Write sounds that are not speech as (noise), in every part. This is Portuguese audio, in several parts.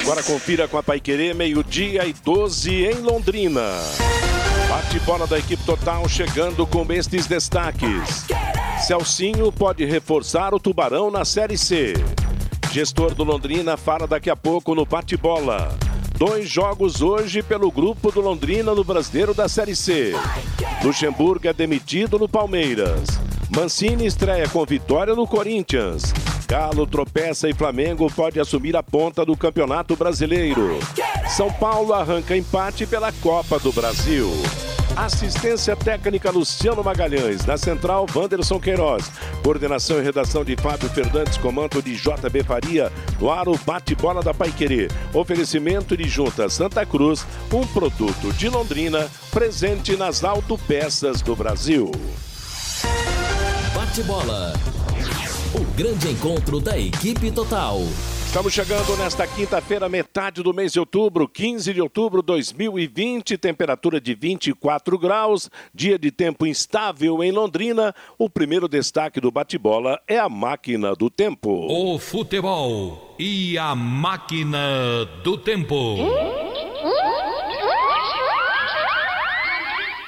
Agora confira com a Paiquerê, meio-dia e 12 em Londrina. Bate-bola da equipe total chegando com estes destaques. Celcinho pode reforçar o Tubarão na Série C. Gestor do Londrina fala daqui a pouco no bate-bola. Dois jogos hoje pelo grupo do Londrina no Brasileiro da Série C. Luxemburgo é demitido no Palmeiras. Mancini estreia com vitória no Corinthians. Galo tropeça e Flamengo pode assumir a ponta do Campeonato Brasileiro. São Paulo arranca empate pela Copa do Brasil. Assistência técnica Luciano Magalhães. Na central, Wanderson Queiroz. Coordenação e redação de Fábio Fernandes, comando de JB Faria. No ar, o bate-bola da Paiquerê. Oferecimento de Junta Santa Cruz, um produto de Londrina, presente nas autopeças do Brasil. Bate-bola. O grande encontro da equipe total. Estamos chegando nesta quinta-feira, metade do mês de outubro, 15 de outubro de 2020, temperatura de 24 graus, dia de tempo instável em Londrina. O primeiro destaque do bate-bola é a máquina do tempo. O futebol e a máquina do tempo.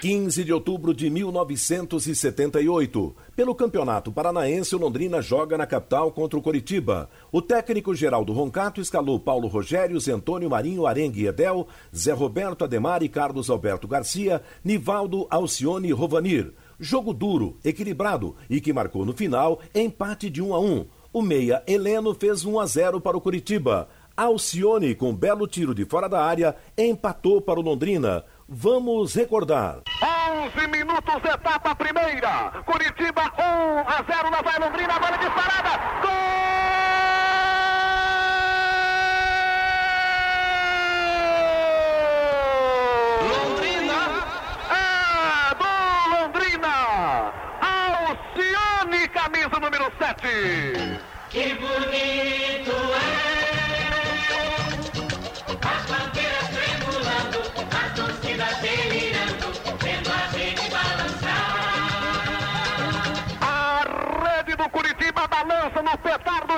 15 de outubro de 1978. Pelo Campeonato Paranaense, o Londrina joga na capital contra o Coritiba. O técnico Geraldo Roncato escalou Paulo Rogério, Antônio Marinho, Arengue e Edel, Zé Roberto Ademar e Carlos Alberto Garcia, Nivaldo, Alcione e Rovanir. Jogo duro, equilibrado e que marcou no final empate de 1 a 1. O meia Heleno fez 1 a 0 para o Curitiba. Alcione, com belo tiro de fora da área, empatou para o Londrina. Vamos recordar. 11 minutos, etapa primeira. Curitiba 1 a 0 na vai Londrina, bola disparada. Gol! Londrina! É do Londrina! Alcione, camisa número 7. Que bonito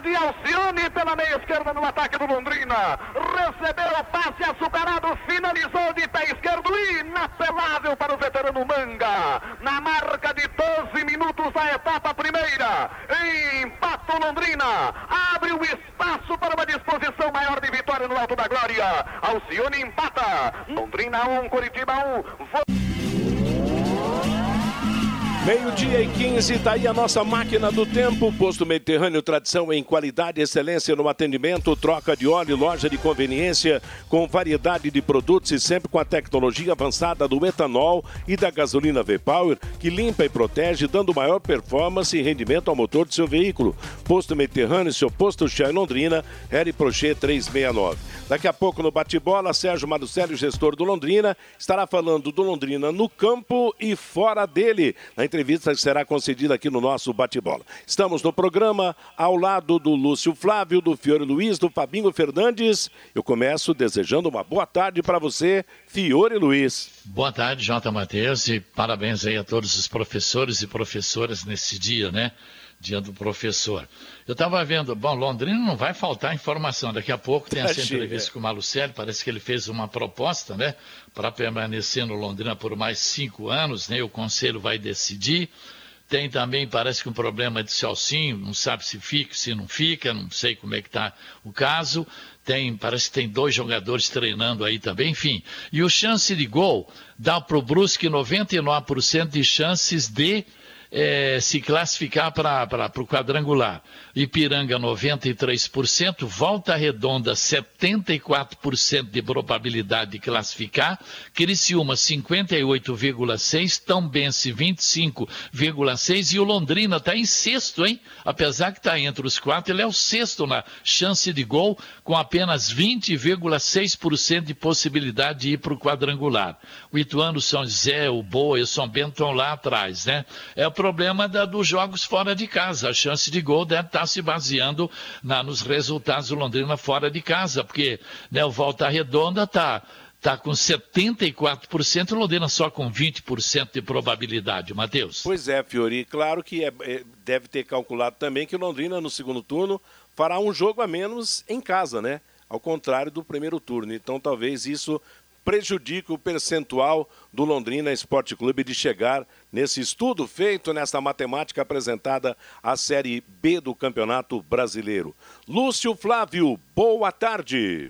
de Alcione pela meia esquerda no ataque do Londrina. Recebeu o passe açucarado, finalizou de pé esquerdo, inapelável para o veterano Manga. Na marca de 12 minutos a etapa primeira. Empata o Londrina. Abre o espaço para uma disposição maior de vitória no Alto da Glória. Alcione empata. Londrina 1, Curitiba 1. Meio-dia e 15, tá aí a nossa máquina do tempo. Posto Mediterrâneo, tradição em qualidade, excelência no atendimento, troca de óleo, loja de conveniência com variedade de produtos e sempre com a tecnologia avançada do etanol e da gasolina V-Power, que limpa e protege, dando maior performance e rendimento ao motor do seu veículo. Posto Mediterrâneo, seu posto Chá em Londrina, Harry Prochet 369. Daqui a pouco no bate-bola, Sérgio Marucelli, gestor do Londrina, estará falando do Londrina no campo e fora dele. Na entrevista que será concedida aqui no nosso bate-bola. Estamos no programa ao lado do Lúcio Flávio, do Fiore Luiz, do Fabinho Fernandes. Eu começo desejando uma boa tarde para você, Fiore Luiz. Boa tarde, Jota Matheus, e parabéns aí a todos os professores e professoras nesse dia, né? Dia do professor. Eu estava vendo, bom, Londrina não vai faltar informação. Daqui a pouco tem essa entrevista com o Malucelli, parece que ele fez uma proposta, né? Para permanecer no Londrina por mais cinco anos, né? O conselho vai decidir. Tem também, parece que um problema de Celcinho, não sabe se fica, se não fica, não sei como é que está o caso. Tem, parece que tem dois jogadores treinando aí também, enfim. E o chance de gol dá para o Brusque 99% de chances de é, se classificar para o quadrangular. Ipiranga 93%, Volta Redonda 74% de probabilidade de classificar, Criciúma 58,6%, Tombense 25,6% e o Londrina está em sexto, hein? Apesar que está entre os quatro, ele é o sexto na chance de gol, com apenas 20,6% de possibilidade de ir para o quadrangular. O Ituano, São José, o Boa e o São Bento estão lá atrás, né? É o problema da, dos jogos fora de casa. A chance de gol deve estar tá se baseando na, nos resultados do Londrina fora de casa, porque né, o Volta Redonda está está com 74%, Londrina só com 20% de probabilidade, Matheus. Pois é, Fiori, claro que é, é, deve ter calculado também que o Londrina no segundo turno fará um jogo a menos em casa, né? Ao contrário do primeiro turno. Então talvez isso prejudique o percentual do Londrina Esporte Clube de chegar nesse estudo feito nessa matemática apresentada à Série B do Campeonato Brasileiro. Lúcio Flávio, boa tarde.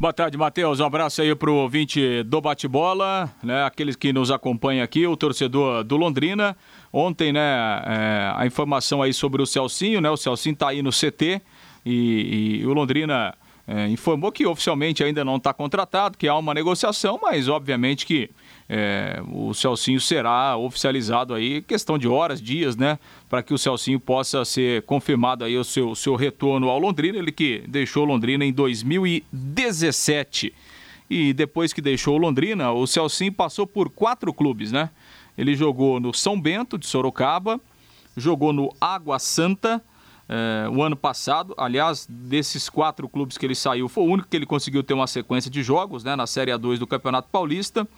Boa tarde, Matheus. Um abraço aí para o ouvinte do Bate-Bola, né? aqueles que nos acompanham aqui, o torcedor do Londrina. Ontem, né, é, a informação aí sobre o Celcinho, né? O Celcinho está aí no CT e, e o Londrina é, informou que oficialmente ainda não está contratado, que há uma negociação, mas obviamente que é, o Celcinho será oficializado aí, questão de horas, dias, né? Para que o Celcinho possa ser confirmado aí o seu, seu retorno ao Londrina, ele que deixou Londrina em 2017. E depois que deixou Londrina, o Celcinho passou por quatro clubes, né? Ele jogou no São Bento de Sorocaba, jogou no Água Santa, é, o ano passado. Aliás, desses quatro clubes que ele saiu, foi o único que ele conseguiu ter uma sequência de jogos né, na Série A2 do Campeonato Paulista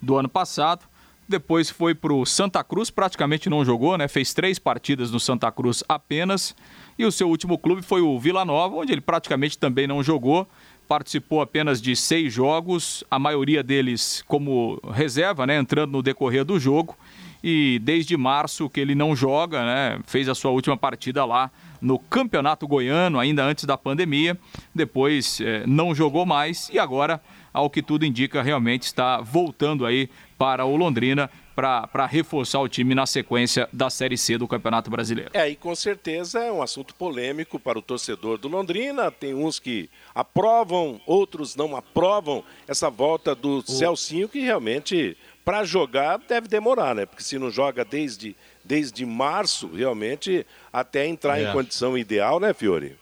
do ano passado. Depois foi para o Santa Cruz, praticamente não jogou, né? Fez três partidas no Santa Cruz apenas. E o seu último clube foi o Vila Nova, onde ele praticamente também não jogou. Participou apenas de seis jogos, a maioria deles como reserva, né? Entrando no decorrer do jogo. E desde março que ele não joga, né? Fez a sua última partida lá no Campeonato Goiano, ainda antes da pandemia. Depois eh, não jogou mais e agora ao que tudo indica, realmente está voltando aí para o Londrina para reforçar o time na sequência da Série C do Campeonato Brasileiro. É, e com certeza é um assunto polêmico para o torcedor do Londrina. Tem uns que aprovam, outros não aprovam essa volta do o... Celcinho, que realmente, para jogar, deve demorar, né? Porque se não joga desde, desde março, realmente, até entrar é. em condição ideal, né, Fiore?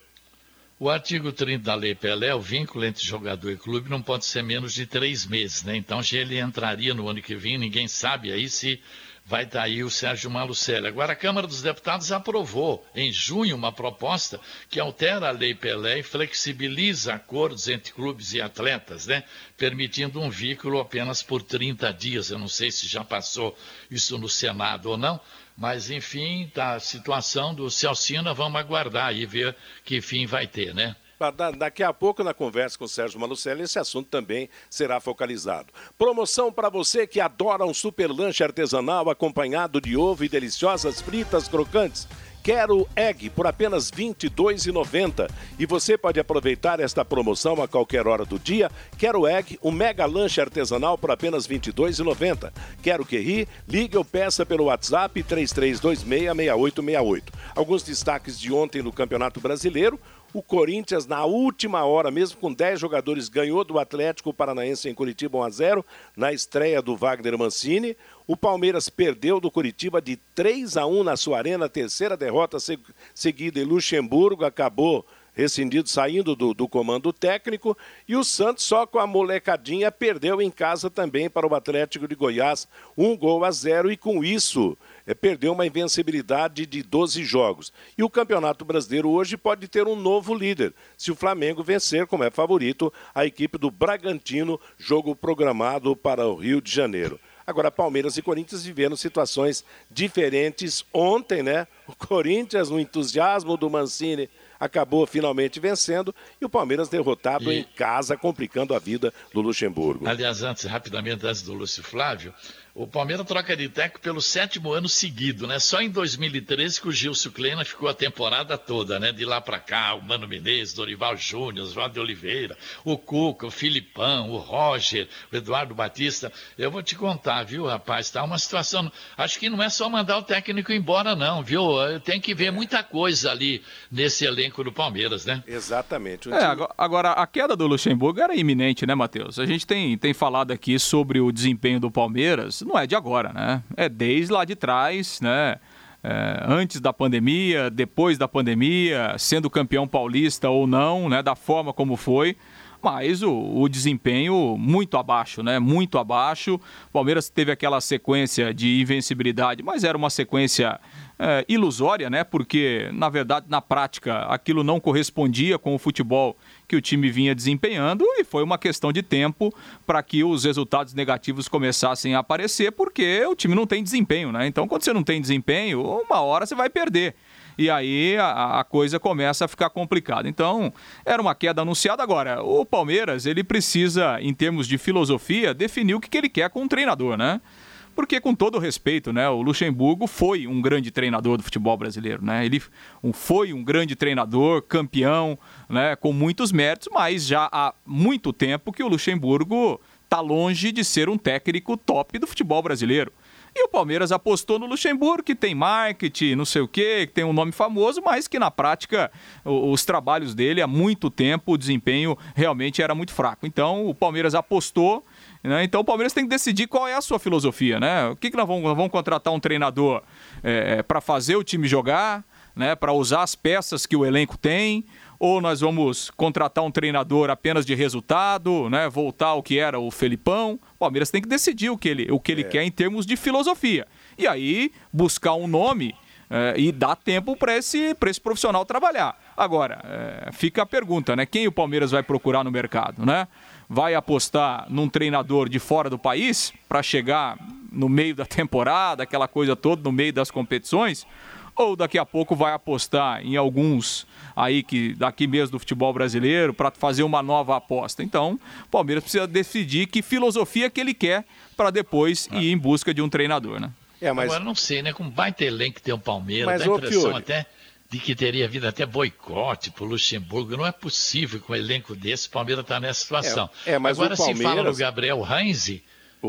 O artigo 30 da Lei Pelé, o vínculo entre jogador e clube não pode ser menos de três meses, né? Então, se ele entraria no ano que vem, ninguém sabe aí se vai estar aí o Sérgio Malucelli. Agora, a Câmara dos Deputados aprovou em junho uma proposta que altera a Lei Pelé e flexibiliza acordos entre clubes e atletas, né? Permitindo um vínculo apenas por 30 dias. Eu não sei se já passou isso no Senado ou não, mas, enfim, tá, a situação do Celcina, vamos aguardar e ver que fim vai ter, né? Daqui a pouco, na conversa com o Sérgio Malucelli, esse assunto também será focalizado. Promoção para você que adora um super lanche artesanal acompanhado de ovo e deliciosas fritas crocantes. Quero Egg por apenas R$ 22,90. E você pode aproveitar esta promoção a qualquer hora do dia. Quero Egg, um mega lanche artesanal por apenas R$ 22,90. Quero que ri? Ligue ou peça pelo WhatsApp 33266868. Alguns destaques de ontem no Campeonato Brasileiro. O Corinthians, na última hora, mesmo com 10 jogadores, ganhou do Atlético Paranaense em Curitiba 1 a 0 na estreia do Wagner Mancini. O Palmeiras perdeu do Curitiba de 3 a 1 na sua arena, terceira derrota seguida em Luxemburgo, acabou rescindido, saindo do, do, comando técnico. E o Santos, só com a molecadinha, perdeu em casa também para o Atlético de Goiás, um gol a zero. E com isso, perdeu uma invencibilidade de 12 jogos. E o Campeonato Brasileiro hoje pode ter um novo líder, se o Flamengo vencer, como é favorito, a equipe do Bragantino, jogo programado para o Rio de Janeiro. Agora, Palmeiras e Corinthians viveram situações diferentes ontem, né? O Corinthians, no entusiasmo do Mancini, acabou finalmente vencendo e o Palmeiras derrotado e... em casa, complicando a vida do Luxemburgo. Aliás, antes, rapidamente, antes do Lúcio Flávio, o Palmeiras troca de técnico pelo sétimo ano seguido, né? Só em 2013 que o Gilson Kleina ficou a temporada toda, né? De lá para cá, o Mano Menezes, Dorival Júnior, Oswaldo de Oliveira, o Cuca, o Filipão, o Roger, o Eduardo Batista. Eu vou te contar, viu, rapaz? Tá uma situação. Acho que não é só mandar o técnico embora, não, viu? Tem que ver muita coisa ali nesse elenco do Palmeiras, né? Exatamente. É, agora, a queda do Luxemburgo era iminente, né, Matheus? A gente tem, tem falado aqui sobre o desempenho do Palmeiras não é de agora, né? É desde lá de trás, né? É, antes da pandemia, depois da pandemia, sendo campeão paulista ou não, né? Da forma como foi mas o, o, desempenho muito abaixo, né? Muito abaixo. O Palmeiras teve aquela sequência de invencibilidade, mas era uma sequência é, ilusória, né? Porque, na verdade, na prática, aquilo não correspondia com o futebol que o time vinha desempenhando e foi uma questão de tempo para que os resultados negativos começassem a aparecer, porque o time não tem desempenho, né? Então, quando você não tem desempenho, uma hora você vai perder e aí a, a, coisa começa a ficar complicada. Então, era uma queda anunciada. Agora, o Palmeiras, ele precisa, em termos de filosofia, definir o que, que ele quer com o treinador, né? Porque, com todo respeito, né, o Luxemburgo foi um grande treinador do futebol brasileiro. Né? Ele foi um grande treinador, campeão, né, com muitos méritos, mas já há muito tempo que o Luxemburgo está longe de ser um técnico top do futebol brasileiro. E o Palmeiras apostou no Luxemburgo, que tem marketing, não sei o quê, que tem um nome famoso, mas que na prática os trabalhos dele há muito tempo, o desempenho realmente era muito fraco. Então o Palmeiras apostou né? Então o Palmeiras tem que decidir qual é a sua filosofia, né? O que, que nós vamos, nós vamos contratar um treinador é, para fazer o time jogar, né? Para usar as peças que o elenco tem, ou nós vamos contratar um treinador apenas de resultado, né? Voltar ao que era o Felipão. O Palmeiras tem que decidir o que ele, o que ele é. quer em termos de filosofia. E aí buscar um nome é, e dar tempo para esse, esse profissional trabalhar. Agora, é, fica a pergunta, né? Quem o Palmeiras vai procurar no mercado, né? Vai apostar num treinador de fora do país para chegar no meio da temporada, aquela coisa toda, no meio das competições, ou daqui a pouco vai apostar em alguns aí que daqui mesmo do futebol brasileiro para fazer uma nova aposta. Então, o Palmeiras precisa decidir que filosofia que ele quer para depois ir em busca de um treinador, né? É, mas... Agora não sei, né? Com baita elenco que tem o Palmeiras, mas, dá a impressão Fiore... até de que teria havido até boicote para o Luxemburgo. Não é possível com um elenco desse o Palmeiras está nessa situação. É, é, mas Agora o Palmeiras... se fala no Gabriel Heinze,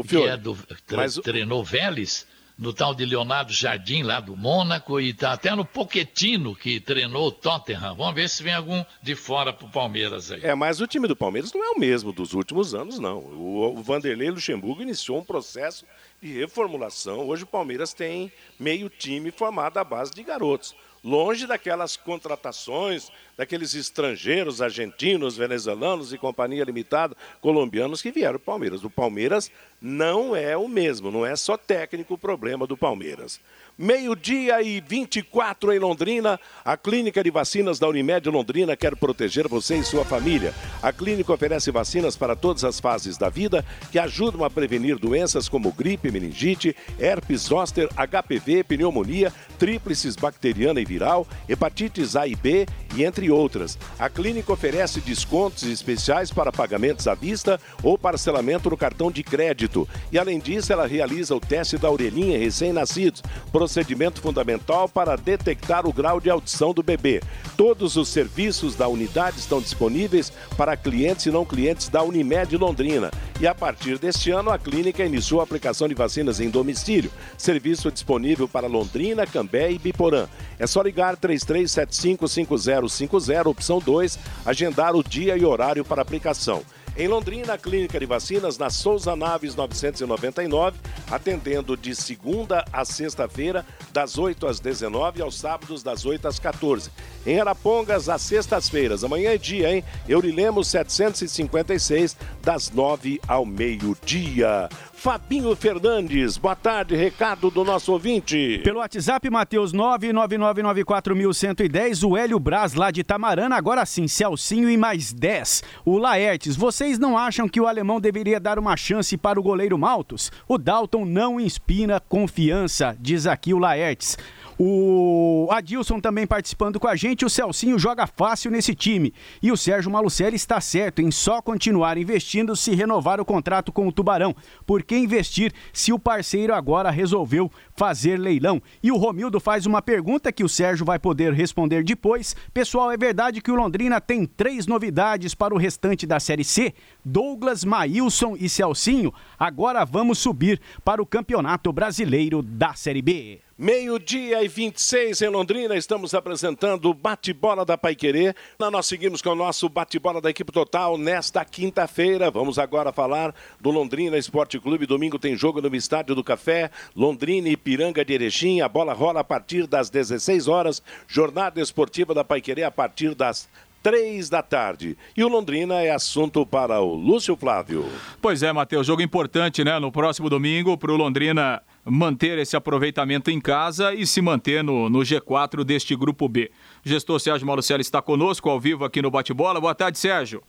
que é do, tre, treinou Vélez, no tal de Leonardo Jardim, lá do Mônaco, e está até no Poquetino, que treinou o Tottenham. Vamos ver se vem algum de fora para o Palmeiras aí. É, mas o time do Palmeiras não é o mesmo dos últimos anos, não. O, o Vanderlei Luxemburgo iniciou um processo de reformulação. Hoje o Palmeiras tem meio time formado à base de garotos longe daquelas contratações, daqueles estrangeiros, argentinos, venezuelanos e companhia limitada, colombianos que vieram para o Palmeiras. O Palmeiras não é o mesmo, não é só técnico o problema do Palmeiras. Meio-dia e 24 em Londrina, a Clínica de Vacinas da Unimed Londrina quer proteger você e sua família. A clínica oferece vacinas para todas as fases da vida que ajudam a prevenir doenças como gripe, meningite, herpes zoster, HPV, pneumonia, tríplices bacteriana e viral, hepatites A e B e entre outras. A clínica oferece descontos especiais para pagamentos à vista ou parcelamento no cartão de crédito. E além disso, ela realiza o teste da orelhinha em recém-nascidos procedimento fundamental para detectar o grau de audição do bebê. Todos os serviços da unidade estão disponíveis para clientes e não clientes da Unimed Londrina. E a partir deste ano, a clínica iniciou a aplicação de vacinas em domicílio. Serviço disponível para Londrina, Cambé e Biporã. É só ligar 33755050, opção 2, agendar o dia e horário para aplicação. Em Londrina, a Clínica de Vacinas na Souza Naves 999, atendendo de segunda a sexta-feira, das 8 às 19 e aos sábados, das 8 às 14. Em Arapongas, às sextas-feiras, amanhã é dia, hein? Eurilemos 756, das 9 ao meio-dia. Fabinho Fernandes, boa tarde, recado do nosso ouvinte. Pelo WhatsApp, Matheus 99994110, o Hélio Braz lá de Tamarana, agora sim, Celcinho e mais 10. O Laertes, vocês não acham que o alemão deveria dar uma chance para o goleiro Maltos? O Dalton não inspira confiança, diz aqui o Laertes. O Adilson também participando com a gente. O Celcinho joga fácil nesse time. E o Sérgio Malucelli está certo em só continuar investindo se renovar o contrato com o Tubarão. Por que investir se o parceiro agora resolveu fazer leilão? E o Romildo faz uma pergunta que o Sérgio vai poder responder depois. Pessoal, é verdade que o Londrina tem três novidades para o restante da Série C? Douglas, Maílson e Celcinho. Agora vamos subir para o Campeonato Brasileiro da Série B. Meio-dia e 26 em Londrina, estamos apresentando o bate-bola da Paiquerê. Nós seguimos com o nosso bate-bola da equipe total nesta quinta-feira. Vamos agora falar do Londrina Esporte Clube. Domingo tem jogo no Estádio do Café, Londrina e Piranga de Erechim. A bola rola a partir das 16 horas. Jornada esportiva da Paiquerê a partir das três da tarde. E o Londrina é assunto para o Lúcio Flávio. Pois é, Matheus, jogo importante, né? No próximo domingo, para o Londrina manter esse aproveitamento em casa e se manter no, no G4 deste grupo B. O gestor Sérgio Malucelli está conosco ao vivo aqui no Bate-Bola. Boa tarde, Sérgio.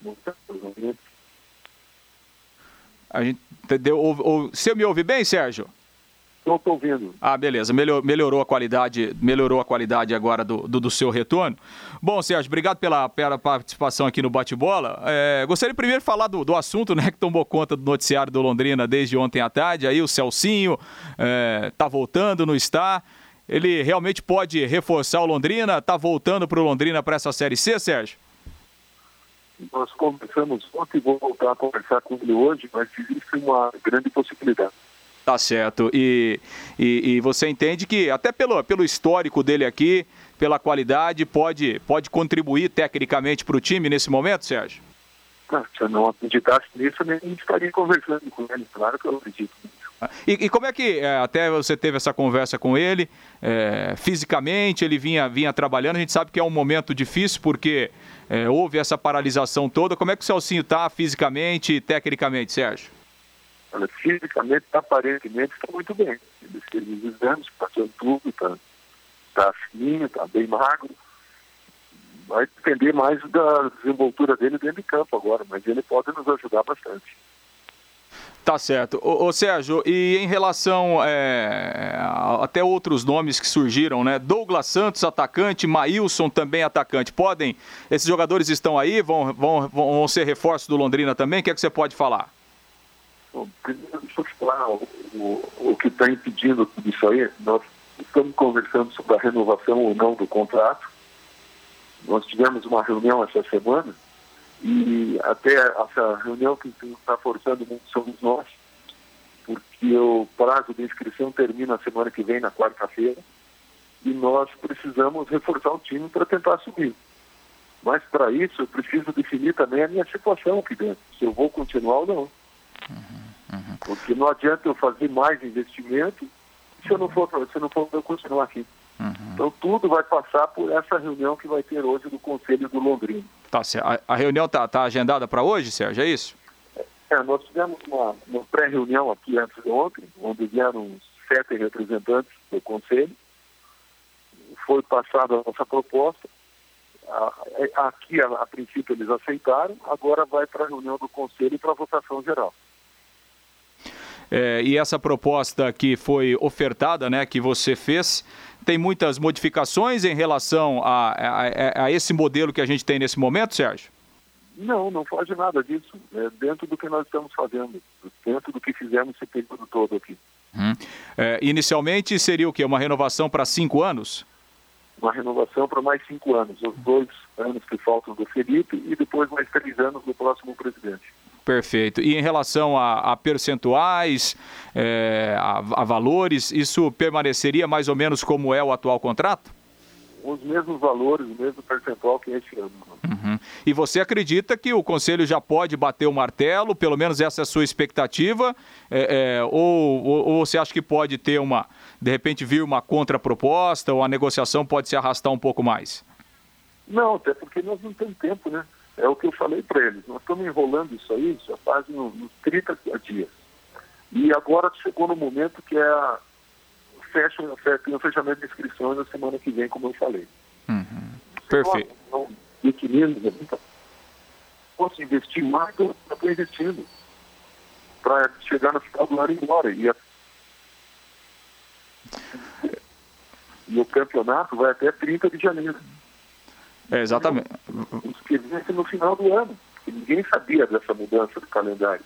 Boa tarde, a gente entendeu. Ou, ou, você me ouve bem, Sérgio? Não estou ouvindo. Ah, beleza. Melhor, melhorou a qualidade, melhorou a qualidade agora do, do, do, seu retorno. Bom, Sérgio, obrigado pela, pela participação aqui no Bate-Bola. É, gostaria primeiro de falar do, do assunto, né, que tomou conta do noticiário do Londrina desde ontem à tarde. Aí o Celcinho está é, voltando, não está. Ele realmente pode reforçar o Londrina? Está voltando para o Londrina para essa Série C, Sérgio? Nós conversamos ontem, vou voltar a conversar com ele hoje, mas existe uma grande possibilidade. Tá certo. E, e, e, você entende que, até pelo, pelo histórico dele aqui, pela qualidade, pode, pode contribuir tecnicamente para o time nesse momento, Sérgio? Ah, se eu não acreditasse nisso, nem estaria conversando com ele. Claro que eu acredito nisso. E, e, como é que é, até você teve essa conversa com ele? É, fisicamente, ele vinha, vinha trabalhando. A gente sabe que é um momento difícil porque é, houve essa paralisação toda. Como é que o Celcinho está fisicamente e tecnicamente, Sérgio? Olha, fisicamente, aparentemente, está muito bem. Ele fez os exames, passou tudo, está tá fininho, está bem magro. Vai depender mais da desenvoltura dele dentro de campo agora, mas ele pode nos ajudar bastante. Tá certo. Ô Sérgio, e em relação é, até outros nomes que surgiram, né? Douglas Santos, atacante, Maílson também atacante. Podem, esses jogadores estão aí, vão, vão, vão ser reforços do Londrina também? O que é que você pode falar? Falar o, o, o que está impedindo tudo isso aí. Nós estamos conversando sobre a renovação ou não do contrato. Nós tivemos uma reunião essa semana e até essa reunião que está forçando muito somos nós, porque o prazo de inscrição termina semana que vem, na quarta-feira, e nós precisamos reforçar o time para tentar subir. Mas para isso eu preciso definir também a minha situação aqui dentro, se eu vou continuar ou não. Uhum. Porque não adianta eu fazer mais investimento se eu não for, se eu não for eu continuar aqui. Uhum. Então tudo vai passar por essa reunião que vai ter hoje do Conselho do Londrina. Tá, a, a reunião está tá agendada para hoje, Sérgio, é isso? É, nós tivemos uma, uma pré-reunião aqui antes de ontem, onde vieram sete representantes do Conselho. Foi passada a nossa proposta. Aqui, a, a princípio, eles aceitaram, agora vai para a reunião do Conselho e para a votação geral. É, e essa proposta que foi ofertada, né, que você fez, tem muitas modificações em relação a, a, a, esse modelo que a gente tem nesse momento, Sérgio? Não, não foge nada disso. É dentro do que nós estamos fazendo, dentro do que fizemos esse período todo aqui. Hum. É, inicialmente seria o quê? Uma renovação para cinco anos? Uma renovação para mais cinco anos. Os dois anos que faltam do Felipe e depois mais três anos do próximo presidente. Perfeito. E em relação a, a percentuais, é, a, a, valores, isso permaneceria mais ou menos como é o atual contrato? Os mesmos valores, o mesmo percentual que este ano. Uhum. E você acredita que o Conselho já pode bater o martelo, pelo menos essa é a sua expectativa? É, é, ou, ou, ou você acha que pode ter uma, de repente vir uma contraproposta, ou a negociação pode se arrastar um pouco mais? Não, até porque nós não temos tempo, né? É o que eu falei para eles. Nós estamos enrolando isso aí já fazem uns, uns 30 dias. E agora chegou no momento que é a, fecha, o fechamento de inscrições na semana que vem, como eu falei. Uhum. Então, Perfeito. Não, é equilíbrio, né? então, posso investir mais do que eu estou investindo para chegar no final do ano e ir embora. E, a... e o campeonato vai até 30 de janeiro. É, exatamente. Experiência no final do ano. Ninguém sabia dessa mudança do calendário.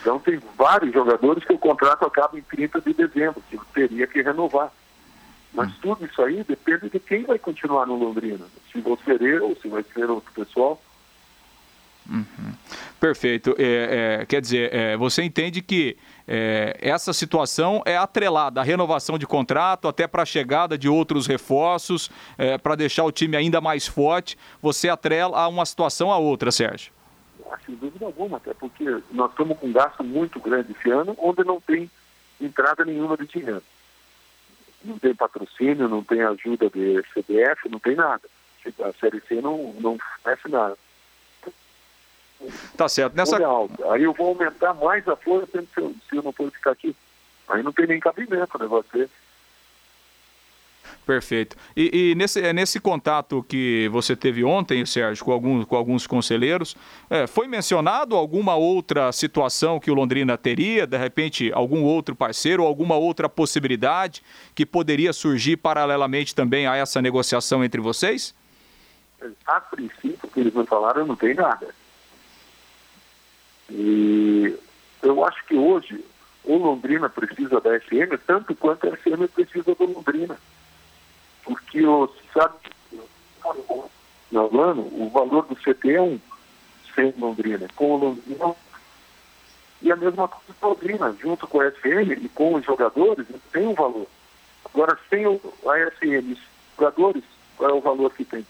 Então tem vários jogadores que o contrato acaba em 30 de dezembro, que teria que renovar. Mas tudo isso aí depende de quem vai continuar no Londrina. Se vou ser eu, se vai ser outro pessoal. Perfeito. É, é, quer dizer, é, você entende que é, essa situação é atrelada à renovação de contrato, até para a chegada de outros reforços, para deixar o time ainda mais forte. Você atrela a uma situação a outra, Sérgio. Sem dúvida alguma, até porque nós estamos com um gasto muito grande esse ano, onde não tem entrada nenhuma de dinheiro. Não tem patrocínio, não tem ajuda de CBF, não tem nada. A Série C não, não oferece nada. Tá certo. Nessa... Aí eu vou aumentar mais a folha se eu, se eu não for ficar aqui. Aí não tem nem cabimento, né? Você. Perfeito. E, e nesse, é, nesse contato que você teve ontem, Sérgio, com, alguns com alguns conselheiros, é, foi mencionado alguma outra situação que o Londrina teria, de repente, algum outro parceiro, alguma outra possibilidade que poderia surgir paralelamente também a essa negociação entre vocês? A princípio, o que eles me falaram, não tem nada. E eu acho que hoje o Londrina precisa da FM tanto quanto a FM precisa do Londrina. Porque o sabe, no ano, o valor do CT é um sem Londrina. Com o Londrina e a mesma coisa com a Londrina, junto com a FM e com os jogadores, tem um valor. Agora, sem o, a FM, os jogadores, qual é o valor que tem?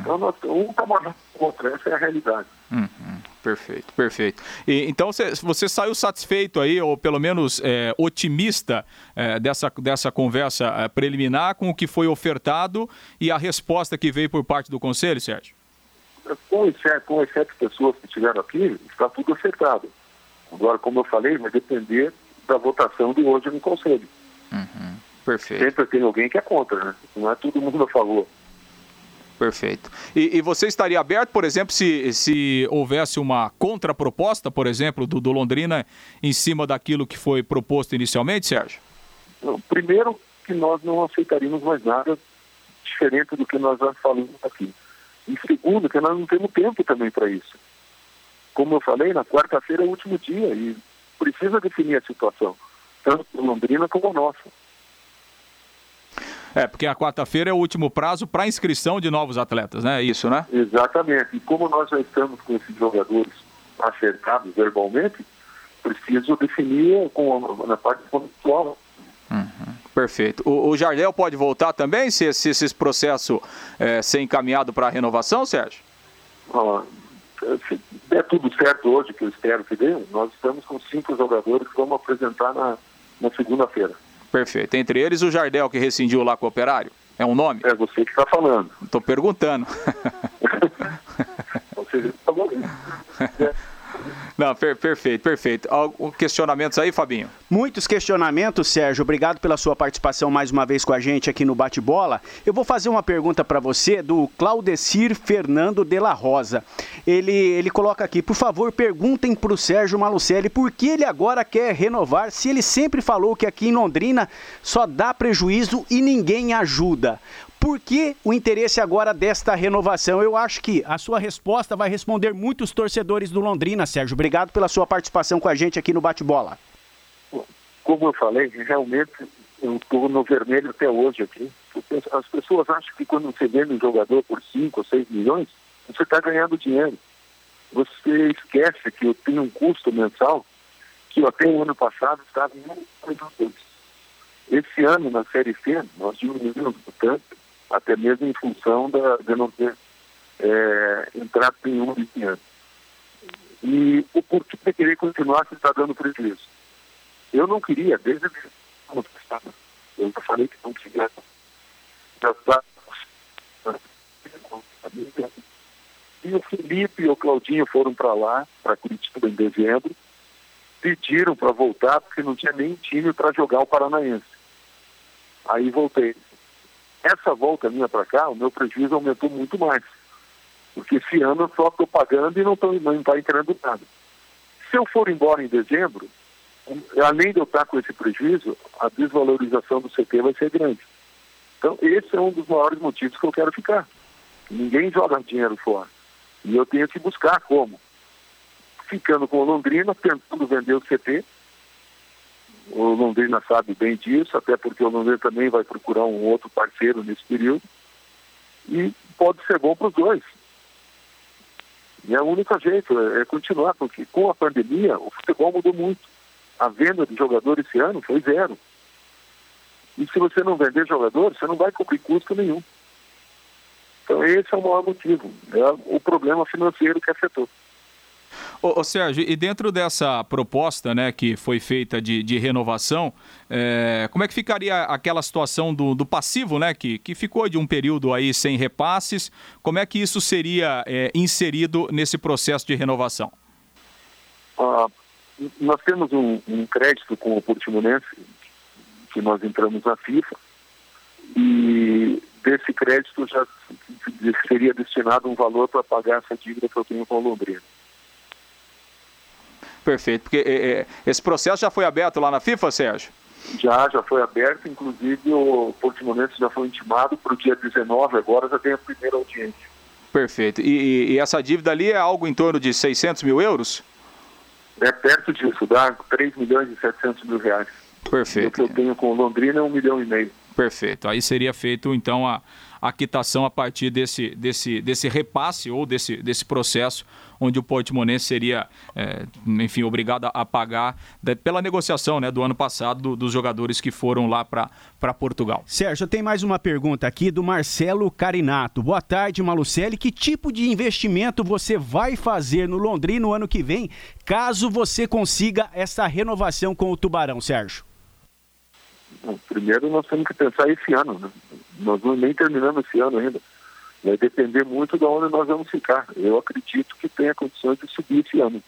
Então, nós, um está marcando contra, essa é a realidade. Uhum. Perfeito, perfeito. E, então você, você saiu satisfeito aí, ou pelo menos é, otimista é, dessa, dessa conversa é, preliminar com o que foi ofertado e a resposta que veio por parte do Conselho, Sérgio? Com as, sete, com pessoas que estiveram aqui, está tudo acertado. Agora, como eu falei, vai depender da votação de hoje no Conselho. Perfeito. Sempre tem alguém que é contra, né? Não é todo mundo a favor. Perfeito. E, e você estaria aberto, por exemplo, se, se houvesse uma contraproposta, por exemplo, do, do Londrina em cima daquilo que foi proposto inicialmente, Sérgio? Primeiro, que nós não aceitaríamos mais nada diferente do que nós já falamos aqui. E segundo, que nós não temos tempo também para isso. Como eu falei, na quarta-feira é o último dia e precisa definir a situação, tanto do Londrina como a nossa. É, porque a quarta-feira é o último prazo para inscrição de novos atletas, né? É Isso, né? Exatamente. E como nós já estamos com esses jogadores acertados verbalmente, preciso definir com, na parte conceitual. Perfeito. O, o Jardel pode voltar também se, se esse processo é, ser encaminhado para renovação, Sérgio? Ó, se der tudo certo hoje, que eu espero que dê, nós estamos com cinco jogadores que vamos apresentar na, na segunda-feira. Perfeito. Entre eles o Jardel que rescindiu lá com o Operário. É um nome? É você que está falando. Estou perguntando. (laughs) Você isso. (laughs) Não, per- perfeito, perfeito. Algum questionamentos aí, Fabinho? Muitos questionamentos, Sérgio. Obrigado pela sua participação mais uma vez com a gente aqui no Bate-Bola. Eu vou fazer uma pergunta para você do Claudecir Fernando de la Rosa. Ele, ele coloca aqui, por favor, perguntem para o Sérgio Malucelli por que ele agora quer renovar, se ele sempre falou que aqui em Londrina só dá prejuízo e ninguém ajuda. Por que o interesse agora desta renovação? Eu acho que a sua resposta vai responder muitos torcedores do Londrina, Sérgio. Obrigado pela sua participação com a gente aqui no Bate-Bola. Como eu falei, realmente eu estou no vermelho até hoje aqui. As pessoas acham que quando você vende um jogador por 5 ou 6 milhões, você está ganhando dinheiro. Você esquece que eu tenho um custo mensal que até o ano passado estava em 1,2. Esse ano, na Série C, nós diminuímos tanto, até mesmo em função da, de não ter é, entrado nenhum de dinheiro. E o porquê de querer continuar se está dando prejuízo? Eu não queria, desde o ano passado, eu já falei que não queria. Está. E o Felipe e o Claudinho foram para lá, para Curitiba em dezembro, pediram para voltar porque não tinha nem time para jogar o Paranaense. Aí voltei. Essa volta minha para cá, o meu prejuízo aumentou muito mais. Porque esse ano eu só estou pagando e não está tá entrando nada. Se eu for embora em dezembro, além de eu estar com esse prejuízo, a desvalorização do CT vai ser grande. Então, esse é um dos maiores motivos que eu quero ficar. Ninguém joga dinheiro fora. E eu tenho que buscar como. Ficando com o Londrina, tentando vender o CT. O Londrina sabe bem disso, até porque o Londrina também vai procurar um outro parceiro nesse período. E pode ser bom para os dois. E é o único jeito, é, é continuar, porque com a pandemia o futebol mudou muito. A venda de jogadores esse ano foi zero. E se você não vender jogadores, você não vai cobrir custo nenhum. Então esse é o maior motivo, é o problema financeiro que afetou. Ô, ô, Sérgio, e dentro dessa proposta né, que foi feita de, de renovação, é, como é que ficaria aquela situação do, do, passivo, né, que, que ficou de um período aí sem repasses? Como é que isso seria é, inserido nesse processo de renovação? Ah, nós temos um, um crédito com o Portimonense, que nós entramos na FIFA, e desse crédito já seria destinado um valor para pagar essa dívida que eu tenho com o Londrina. Perfeito, porque é, é, esse processo já foi aberto lá na FIFA, Sérgio? Já, já foi aberto, inclusive o Portimonense já foi intimado para o dia 19, agora já tem a primeira audiência. Perfeito. E, e, essa dívida ali é algo em torno de 600 mil euros? É perto disso, dá 3 milhões e 700 mil reais. Perfeito. E o que eu tenho com Londrina é um milhão e meio. Perfeito. Aí seria feito então a, a quitação a partir desse, desse, desse repasse ou desse, desse processo onde o Portimonense seria, é, enfim, obrigado a pagar de, pela negociação né, do ano passado do, dos jogadores que foram lá para Portugal. Sérgio, tem mais uma pergunta aqui do Marcelo Carinato. Boa tarde, Malucelli. Que tipo de investimento você vai fazer no Londrina no ano que vem, caso você consiga essa renovação com o Tubarão, Sérgio? Bom, primeiro nós temos que pensar esse ano, né? Nós não nem terminamos esse ano ainda. Vai depender muito de onde nós vamos ficar. Eu acredito que tenha condições de subir esse ano.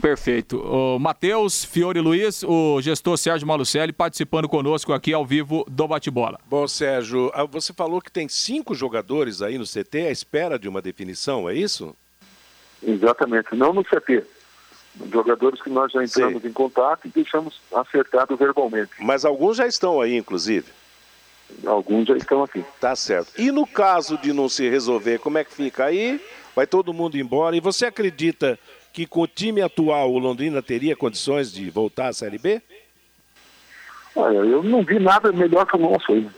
Perfeito. O Matheus Fiore Luiz, o gestor Sérgio Malucelli, participando conosco aqui ao vivo do Bate-Bola. Bom, Sérgio, ah, você falou que tem cinco jogadores aí no CT à espera de uma definição, é isso? Exatamente, não no CT jogadores que nós já entramos Sim. em contato e deixamos acertado verbalmente. Mas alguns já estão aí, inclusive. Alguns já estão aqui. Tá certo. E no caso de não se resolver, como é que fica? Aí vai todo mundo embora. E você acredita que com o time atual o Londrina teria condições de voltar à Série B? Olha, eu não vi nada melhor que o nosso aí.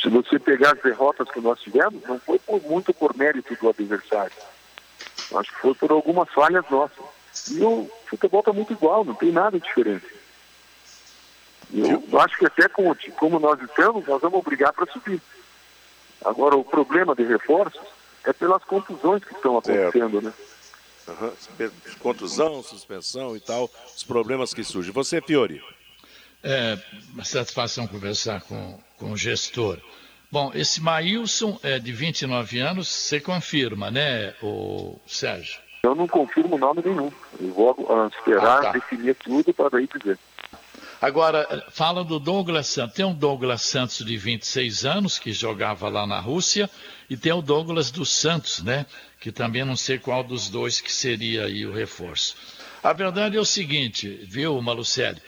Se você pegar as derrotas que nós tivemos, não foi por, muito por mérito do adversário. Acho que foi por algumas falhas nossas. E o futebol está muito igual, não tem nada diferente. Eu acho que até como, como nós estamos, nós vamos brigar para subir. Agora, o problema de reforços é pelas contusões que estão acontecendo, certo. né? Uhum. Contusão, suspensão e tal, os problemas que surgem. Você, Fiore? É uma satisfação conversar com, com o gestor. Bom, esse Maílson é de 29 anos, você confirma, né, o Sérgio? Eu não confirmo nome nenhum. Eu vou uh, esperar ah, tá. definir tudo para daí dizer. Agora, fala do Douglas Santos. Tem um Douglas Santos de 26 anos, que jogava lá na Rússia, e tem o Douglas dos Santos, né? Que também não sei qual dos dois que seria aí o reforço. A verdade é o seguinte, viu, Malucelli?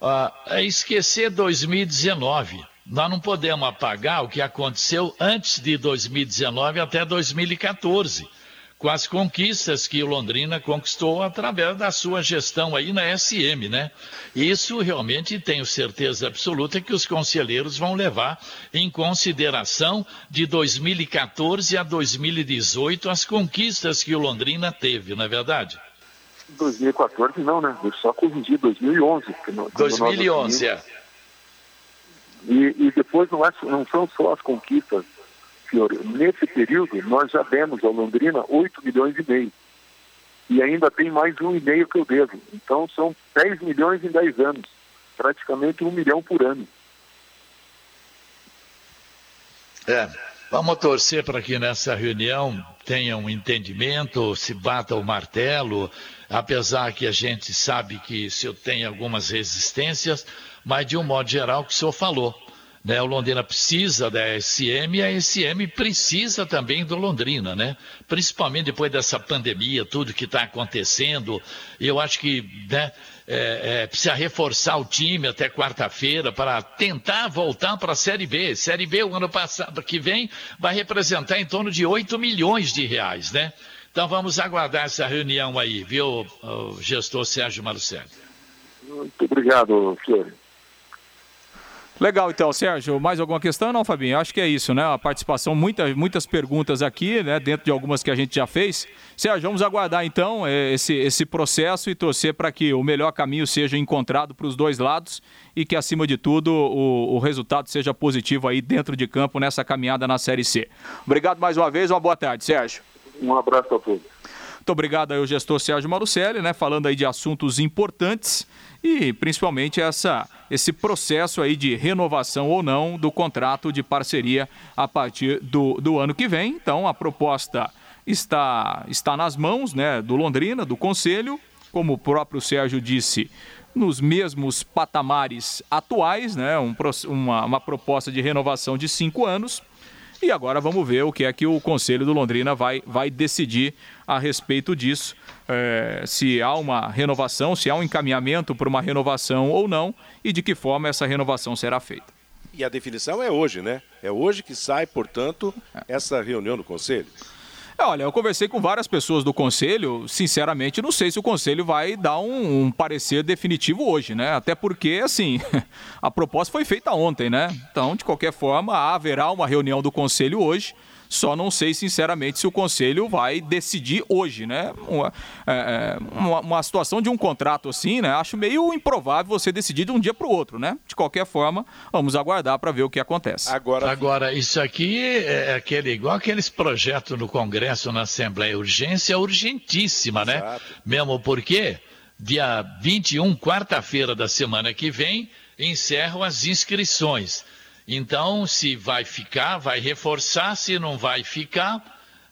Uh, é esquecer 2019. Nós não podemos apagar o que aconteceu antes de 2019 até 2014 com as conquistas que o Londrina conquistou através da sua gestão aí na SM, né? Isso realmente tenho certeza absoluta que os conselheiros vão levar em consideração de 2014 a 2018 as conquistas que o Londrina teve, não é verdade? 2014 não, né? Eu só corrigi 2011. 2011, é. E, e depois não, é, não são só as conquistas senhor, nesse período nós já demos ao Londrina 8 milhões e meio. E ainda tem mais um e meio que eu devo. Então são 10 milhões em 10 anos. Praticamente um milhão por ano. É, vamos torcer para que nessa reunião tenha um entendimento, se bata o martelo, apesar que a gente sabe que isso tem algumas resistências, mas de um modo geral, o que o senhor falou, Né? O Londrina precisa da SM e a SM precisa também do Londrina, né? Principalmente depois dessa pandemia, tudo que está acontecendo. Eu acho que né, é, é, precisa reforçar o time até quarta-feira para tentar voltar para a Série B. Série B, o ano passado que vem, vai representar em torno de 8 milhões de reais, né? Então vamos aguardar essa reunião aí, viu, gestor Sérgio Marucelli. Muito obrigado, Flores. Legal, então, Sérgio, mais alguma questão? Não, Fabinho? Acho que é isso, né? A participação, muita, muitas perguntas aqui, né? Dentro de algumas que a gente já fez. Sérgio, vamos aguardar então é, esse, esse processo e torcer para que o melhor caminho seja encontrado para os dois lados e que, acima de tudo, o, o resultado seja positivo aí dentro de campo nessa caminhada na Série C. Obrigado mais uma vez, uma boa tarde, Sérgio. Um abraço a todos. Muito obrigado aí ao gestor Sérgio Marucelli, né? Falando aí de assuntos importantes e principalmente essa, esse processo aí de renovação ou não do contrato de parceria a partir do, do ano que vem. Então a proposta está, está nas mãos né, do Londrina, do Conselho, como o próprio Sérgio disse, nos mesmos patamares atuais, né, um, uma, uma proposta de renovação de cinco anos. E agora vamos ver o que é que o Conselho do Londrina vai, vai decidir a respeito disso. É, se há uma renovação, se há um encaminhamento para uma renovação ou não e de que forma essa renovação será feita. E a definição é hoje, né? É hoje que sai, portanto, essa reunião do Conselho. É, olha, eu conversei com várias pessoas do conselho, sinceramente, não sei se o conselho vai dar um, um, parecer definitivo hoje, né? Até porque, assim, (laughs) a proposta foi feita ontem, né? Então, de qualquer forma, haverá uma reunião do conselho hoje. Só não sei, sinceramente, se o Conselho vai decidir hoje, né? Uma, é, é uma, uma, situação de um contrato assim, né? Acho meio improvável você decidir de um dia para o outro, né? De qualquer forma, vamos aguardar para ver o que acontece. Agora, Agora isso aqui é aquele, igual aqueles projetos no Congresso, na Assembleia, urgência urgentíssima, né? Exato. Mesmo porque dia 21, quarta-feira da semana que vem, encerram as inscrições. Então, se vai ficar, vai reforçar, se não vai ficar,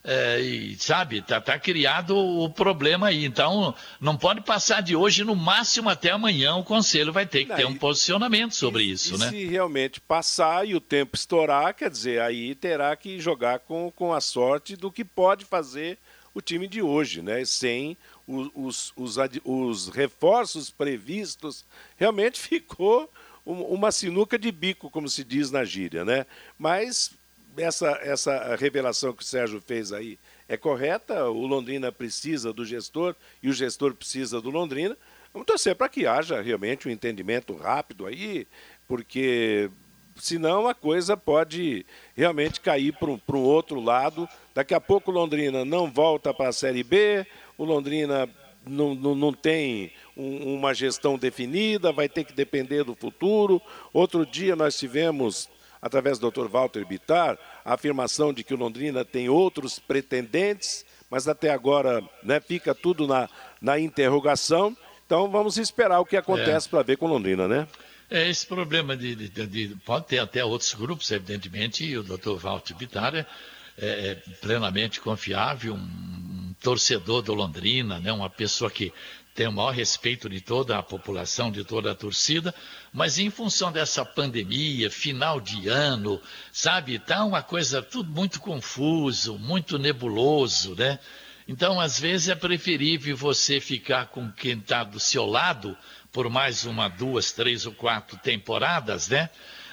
é, e, sabe, tá, tá, criado o problema aí. Então, não pode passar de hoje, no máximo até amanhã, o conselho vai ter que não, ter um posicionamento sobre e, isso, e né? Se realmente passar e o tempo estourar, quer dizer, aí terá que jogar com, com a sorte do que pode fazer o time de hoje, né? Sem os, os, os, os reforços previstos, realmente (laughs) ficou uma sinuca de bico, como se diz na gíria, né? Mas essa, essa revelação que o Sérgio fez aí é correta, o Londrina precisa do gestor e o gestor precisa do Londrina. Vamos torcer para que haja realmente um entendimento rápido aí, porque senão a coisa pode realmente cair para um outro lado. Daqui a pouco o Londrina não volta para a Série B, o Londrina não, não, não tem um, uma gestão definida, vai ter que depender do futuro. Outro dia nós tivemos, através do Dr. Walter Bittar, a afirmação de que o Londrina tem outros pretendentes, mas até agora né, fica tudo na, na interrogação. Então vamos esperar o que acontece é. para ver com Londrina, né? É esse problema de, de, de, Pode ter até outros grupos, evidentemente, e o Dr. Walter Bittar é, é, plenamente confiável, um torcedor do Londrina, né? uma pessoa que tem o maior respeito de toda a população, de toda a torcida, mas em função dessa pandemia, final de ano, sabe, tá uma coisa tudo muito confuso, muito nebuloso, né? Então, às vezes é preferível você ficar com quem está do seu lado por mais uma, duas, três ou quatro temporadas, né?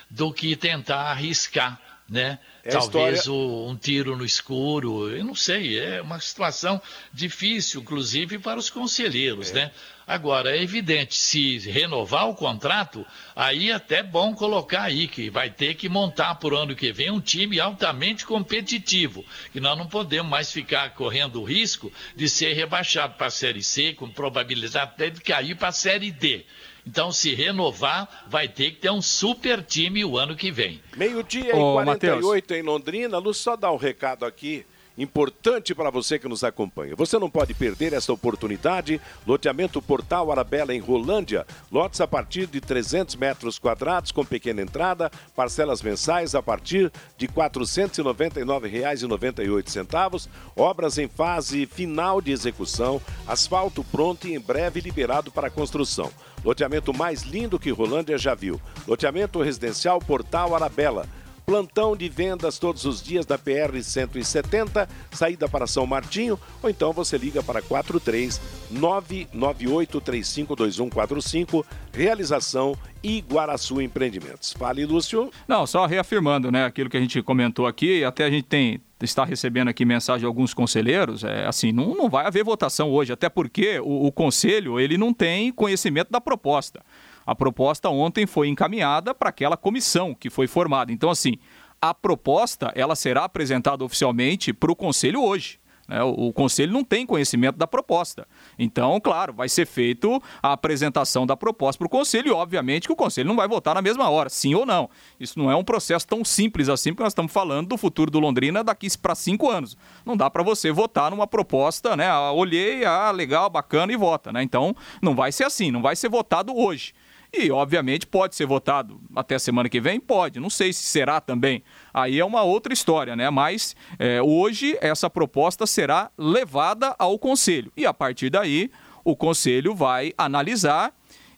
Do que tentar arriscar né? É Talvez história... o, um tiro no escuro, eu não sei, é uma situação difícil, inclusive para os conselheiros, é. né? Agora, é evidente, se renovar o contrato, aí é até bom colocar aí que vai ter que montar por ano que vem um time altamente competitivo, que nós não podemos mais ficar correndo o risco de ser rebaixado para a Série C, com probabilidade até de cair para a Série D. Então, se renovar, vai ter que ter um super time o ano que vem. Meio-dia e 48 Mateus. em Londrina. Lu, só dar um recado aqui. Importante para você que nos acompanha. Você não pode perder essa oportunidade. Loteamento Portal Arabella em Rolândia. Lotes a partir de 300 metros quadrados com pequena entrada, parcelas mensais a partir de R$ 499,98. Obras em fase final de execução, asfalto pronto e em breve liberado para construção. Loteamento mais lindo que Rolândia já viu. Loteamento residencial Portal Arabella. Plantão de vendas todos os dias da PR 170, saída para São Martinho, ou então você liga para 43 998352145, realização Iguaraçu Empreendimentos. Fale, Lúcio. Não, só reafirmando, né, aquilo que a gente comentou aqui, até a gente tem está recebendo aqui mensagem de alguns conselheiros, é assim, não, não vai haver votação hoje, até porque o, o conselho, ele não tem conhecimento da proposta. A proposta ontem foi encaminhada para aquela comissão que foi formada. Então, assim, a proposta ela será apresentada oficialmente para o Conselho hoje. Né? O, Conselho não tem conhecimento da proposta. Então, claro, vai ser feito a apresentação da proposta para o Conselho e, obviamente, que o Conselho não vai votar na mesma hora, sim ou não. Isso não é um processo tão simples assim, porque nós estamos falando do futuro do Londrina daqui para cinco anos. Não dá para você votar numa proposta, né? Olhei, ah, legal, bacana e vota, né? Então, não vai ser assim, não vai ser votado hoje. E, obviamente, pode ser votado até a semana que vem? Pode. Não sei se será também. Aí é uma outra história, né? Mas é, hoje essa proposta será levada ao Conselho. E a partir daí, o Conselho vai analisar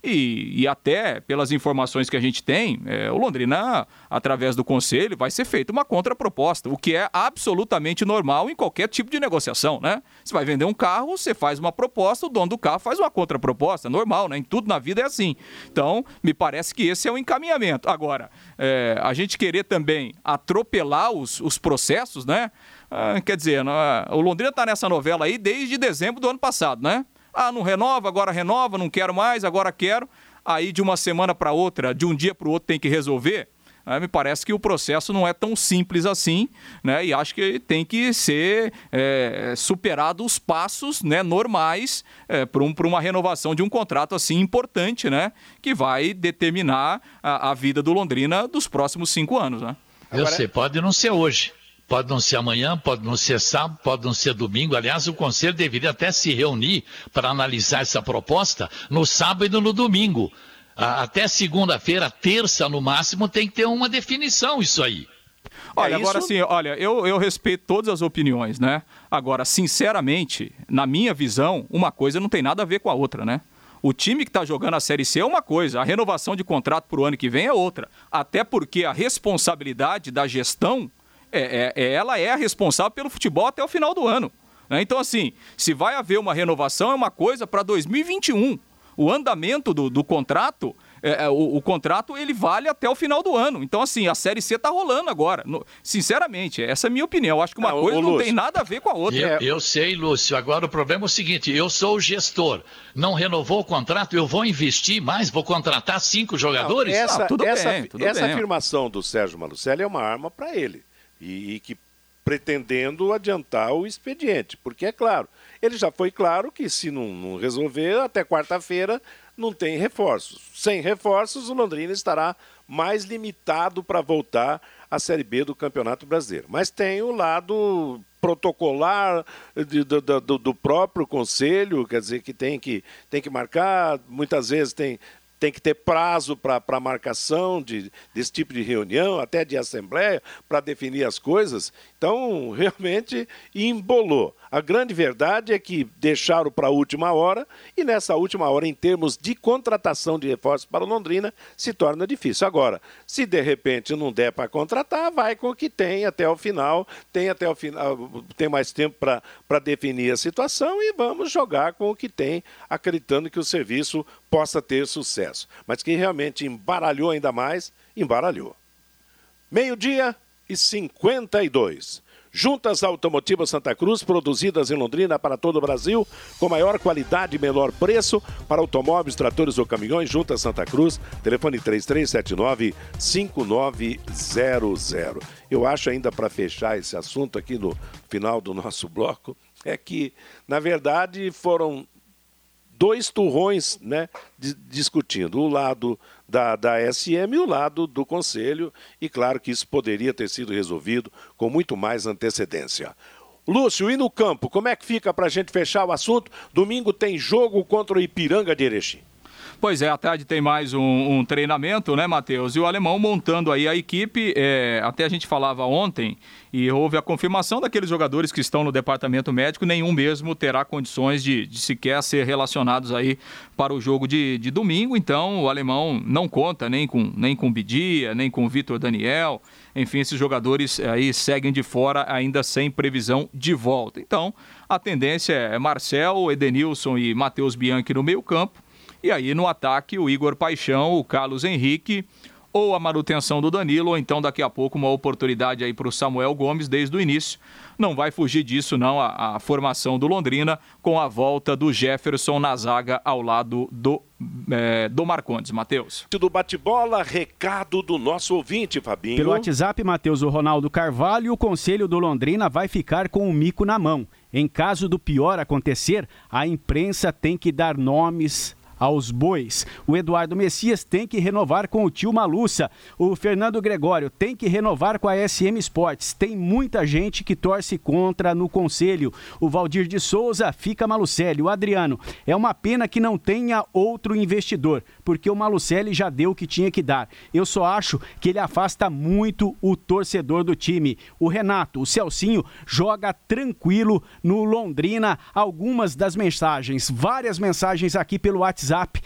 e, e, até pelas informações que a gente tem, é, o Londrina, através do conselho, vai ser feita uma contraproposta, o que é absolutamente normal em qualquer tipo de negociação, né? Você vai vender um carro, você faz uma proposta, o dono do carro faz uma contraproposta, normal, né? Em tudo na vida é assim. Então, me parece que esse é o encaminhamento. Agora, é, a gente querer também atropelar os, os processos, né? Ah, quer dizer, o Londrina está nessa novela aí desde dezembro do ano passado, né? Ah, não renova, agora renova, não quero mais, agora quero. Aí de uma semana para outra, de um dia para o outro tem que resolver. É, me parece que o processo não é tão simples assim, né? E acho que tem que ser é, superado os passos né, normais é, para um, uma renovação de um contrato assim importante, né? Que vai determinar a, a vida do Londrina dos próximos cinco anos, né? Eu sei, pode não ser hoje. Pode não ser amanhã, pode não ser sábado, pode não ser domingo. Aliás, o Conselho deveria até se reunir para analisar essa proposta no sábado e no domingo. Até segunda-feira, terça no máximo, tem que ter uma definição isso aí. Olha, é agora sim, olha, eu, eu respeito todas as opiniões, né? Agora, sinceramente, na minha visão, uma coisa não tem nada a ver com a outra, né? O time que está jogando a Série C é uma coisa, a renovação de contrato para o ano que vem é outra. Até porque a responsabilidade da gestão é, é, é, ela é a responsável pelo futebol até o final do ano. Né? Então, assim, se vai haver uma renovação, é uma coisa para 2021. O andamento do, do contrato é, é, o, o, contrato ele vale até o final do ano. Então, assim, a Série C está rolando agora. No, sinceramente, essa é a minha opinião. Eu acho que uma coisa não tem nada a ver com a outra. Eu, eu, sei, Lúcio. Agora o problema é o seguinte: eu sou o gestor. Não renovou o contrato, eu vou investir mais, vou contratar cinco jogadores? Não, essa, ah, tudo essa, bem, tudo essa bem. afirmação do Sérgio Malucelli é uma arma para ele e, e que pretendendo adiantar o expediente, porque é claro, ele já foi claro que se não, não resolver até quarta-feira não tem reforços. Sem reforços, o Londrina estará mais limitado para voltar à Série B do Campeonato Brasileiro. Mas tem o lado protocolar de, do, do, do, próprio conselho, quer dizer que tem que, tem que marcar, muitas vezes tem, tem que ter prazo para marcação de, desse tipo de reunião, até de assembleia, para definir as coisas. Então, (laughs) realmente embolou. A grande verdade é que deixaram para a última hora e nessa última hora, em termos de contratação de reforços para Londrina, se torna difícil. Agora, se de repente não der para contratar, vai com o que tem até o final, tem até o final, tem mais tempo para definir a situação e vamos jogar com o que tem, acreditando que o serviço possa ter sucesso. Mas que realmente embaralhou ainda mais, embaralhou. Meio-dia e 52. Juntas Automotivas Santa Cruz, produzidas em Londrina para todo o Brasil, com maior qualidade e menor preço para automóveis, tratores ou caminhões. Juntas Santa Cruz, telefone 3379-5900. Eu acho ainda para fechar esse assunto aqui no final do nosso bloco, é que, na verdade, foram dois turrões né, discutindo. O lado da, da SM e o lado do Conselho, e claro que isso poderia ter sido resolvido com muito mais antecedência. Lúcio, e no campo, como é que fica para a gente fechar o assunto? Domingo tem jogo contra o Ipiranga de Erechim. Pois é, à tarde tem mais um, um treinamento, né, Matheus? E o alemão montando aí a equipe. É, até a gente falava ontem e houve a confirmação daqueles jogadores que estão no departamento médico, nenhum mesmo terá condições de, de sequer ser relacionados aí para o jogo de, de domingo. Então o alemão não conta nem com, nem com Bidia, nem com Vitor Daniel. Enfim, esses jogadores aí seguem de fora ainda sem previsão de volta. Então, a tendência é Marcel, Edenilson e Matheus Bianchi no meio campo e aí no ataque o Igor Paixão, o Carlos Henrique, ou a manutenção do Danilo, ou então daqui a pouco uma oportunidade aí para o Samuel Gomes desde o início. Não vai fugir disso, não, a, a, formação do Londrina, com a volta do Jefferson na zaga ao lado do, é, do Marcondes. Matheus. Do bate-bola, recado do nosso ouvinte, Fabinho. Pelo WhatsApp, Matheus, o Ronaldo Carvalho, o conselho do Londrina vai ficar com o mico na mão. Em caso do pior acontecer, a imprensa tem que dar nomes aos bois. O Eduardo Messias tem que renovar com o tio Maluça. O Fernando Gregório tem que renovar com a SM Sports. Tem muita gente que torce contra no conselho. O Valdir de Souza fica Malucelli. O Adriano, é uma pena que não tenha outro investidor, porque o Malucelli já deu o que tinha que dar. Eu só acho que ele afasta muito o torcedor do time. O Renato, o Celcinho, joga tranquilo no Londrina. Algumas das mensagens, várias mensagens aqui pelo WhatsApp WhatsApp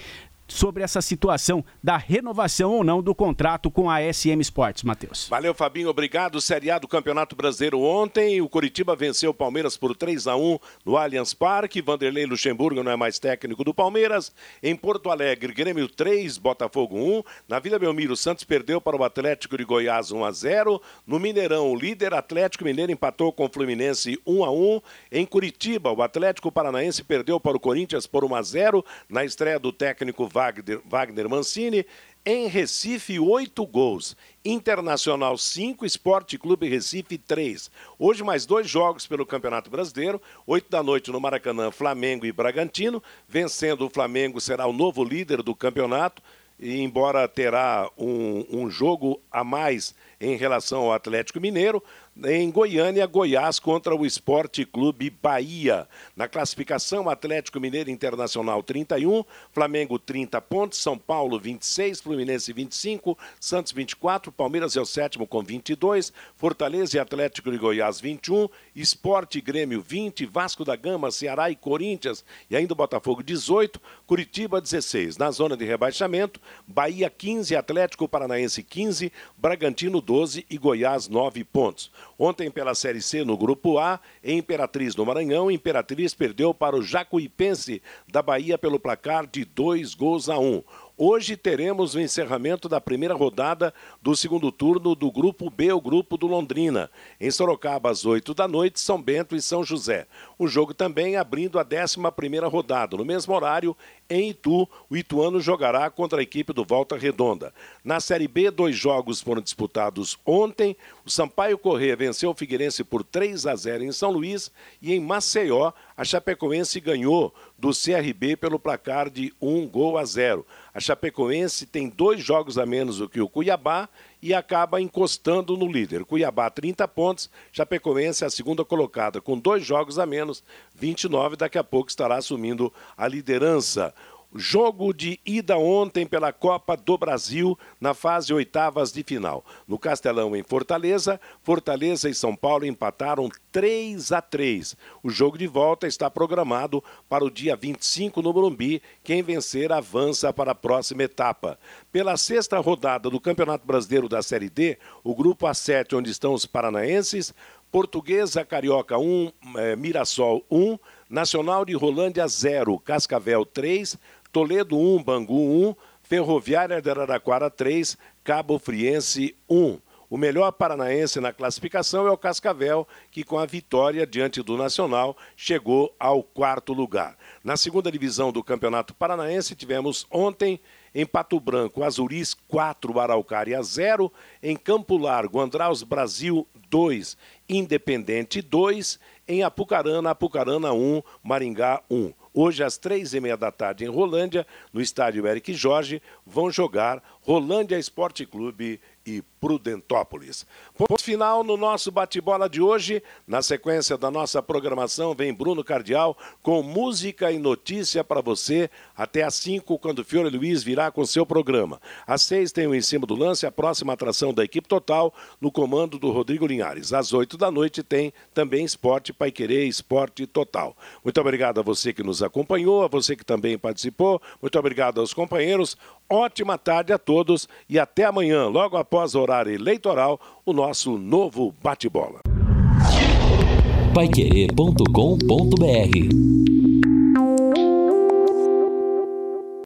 sobre essa situação da renovação ou não do contrato com a SM Sports, Matheus. Valeu, Fabinho, obrigado. Série A do Campeonato Brasileiro ontem, o Curitiba venceu o Palmeiras por 3 a 1 no Allianz Parque. Vanderlei Luxemburgo não é mais técnico do Palmeiras. Em Porto Alegre, Grêmio 3, Botafogo 1. Na Vila Belmiro, Santos perdeu para o Atlético de Goiás 1 a 0. No Mineirão, o líder Atlético Mineiro empatou com o Fluminense 1 a 1. Em Curitiba, o Atlético Paranaense perdeu para o Corinthians por 1 a 0 na estreia do técnico Wagner, Wagner Mancini. Em Recife, oito gols. Internacional 5, Esporte Clube Recife 3. Hoje mais dois jogos pelo Campeonato Brasileiro. 8 da noite no Maracanã, Flamengo e Bragantino. Vencendo o Flamengo será o novo líder do campeonato. E embora terá um, um jogo a mais em relação ao Atlético Mineiro, em Goiânia, Goiás contra o Esporte Clube Bahia. Na classificação, Atlético Mineiro Internacional 31, Flamengo 30 pontos, São Paulo 26, Fluminense 25, Santos 24, Palmeiras é o sétimo com 22, Fortaleza e Atlético de Goiás 21, Esporte Grêmio 20, Vasco da Gama, Ceará e Corinthians e ainda o Botafogo 18, Curitiba 16. Na zona de rebaixamento, Bahia 15, Atlético Paranaense 15, Bragantino 12 e Goiás 9 pontos. Ontem, pela Série C, no Grupo A, Imperatriz, no Maranhão, Imperatriz perdeu para o Jacuipense da Bahia pelo placar de dois gols a um. Hoje teremos o encerramento da primeira rodada do segundo turno do Grupo B, o Grupo do Londrina. Em Sorocaba, às 8 da noite, São Bento e São José. O jogo também abrindo a 11 primeira rodada. No mesmo horário, em Itu, o Ituano jogará contra a equipe do Volta Redonda. Na Série B, dois jogos foram disputados ontem. O Sampaio Corrêa venceu o Figueirense por 3 a 0 em São Luís e em Maceió, a Chapecoense ganhou do CRB pelo placar de 1 gol a 0. A Chapecoense tem dois jogos a menos do que o Cuiabá e acaba encostando no líder. Cuiabá 30 pontos, Chapecoense a segunda colocada com dois jogos a menos, 29, daqui a pouco estará assumindo a liderança. Jogo de ida ontem pela Copa do Brasil na fase oitavas de final. No Castelão, em Fortaleza, Fortaleza e São Paulo empataram 3 a 3. O jogo de volta está programado para o dia 25 no Morumbi. Quem vencer avança para a próxima etapa. Pela sexta rodada do Campeonato Brasileiro da Série D, o grupo A7, onde estão os paranaenses, Portuguesa Carioca 1, é, Mirassol 1, Nacional de Rolândia 0, Cascavel 3, Toledo 1, Bangu 1, Ferroviária de Araraquara 3, Cabo Friense 1. O melhor paranaense na classificação é o Cascavel, que com a vitória diante do Nacional chegou ao quarto lugar. Na segunda divisão do Campeonato Paranaense, tivemos ontem em Pato Branco, Azuris 4, Araucária 0. Em Campo Largo, Andraus Brasil 2, Independente 2. Em Apucarana, Apucarana 1, Maringá 1. Hoje, às três e meia da tarde, em Rolândia, no estádio Eric Jorge, vão jogar Rolândia Esporte Clube e Prudentópolis. Ponto final no nosso bate-bola de hoje. Na sequência da nossa programação, vem Bruno Cardial com música e notícia para você até às 5, quando Fiore Luiz virá com seu programa. Às 6 tem o Em Cima do Lance, a próxima atração da equipe total, no comando do Rodrigo Linhares. Às 8 da noite tem também Esporte Pai Querer, Esporte Total. Muito obrigado a você que nos acompanhou, a você que também participou. Muito obrigado aos companheiros. Ótima tarde a todos e até amanhã, logo após o horário eleitoral, o nosso novo bate-bola. Paiquerê.com.br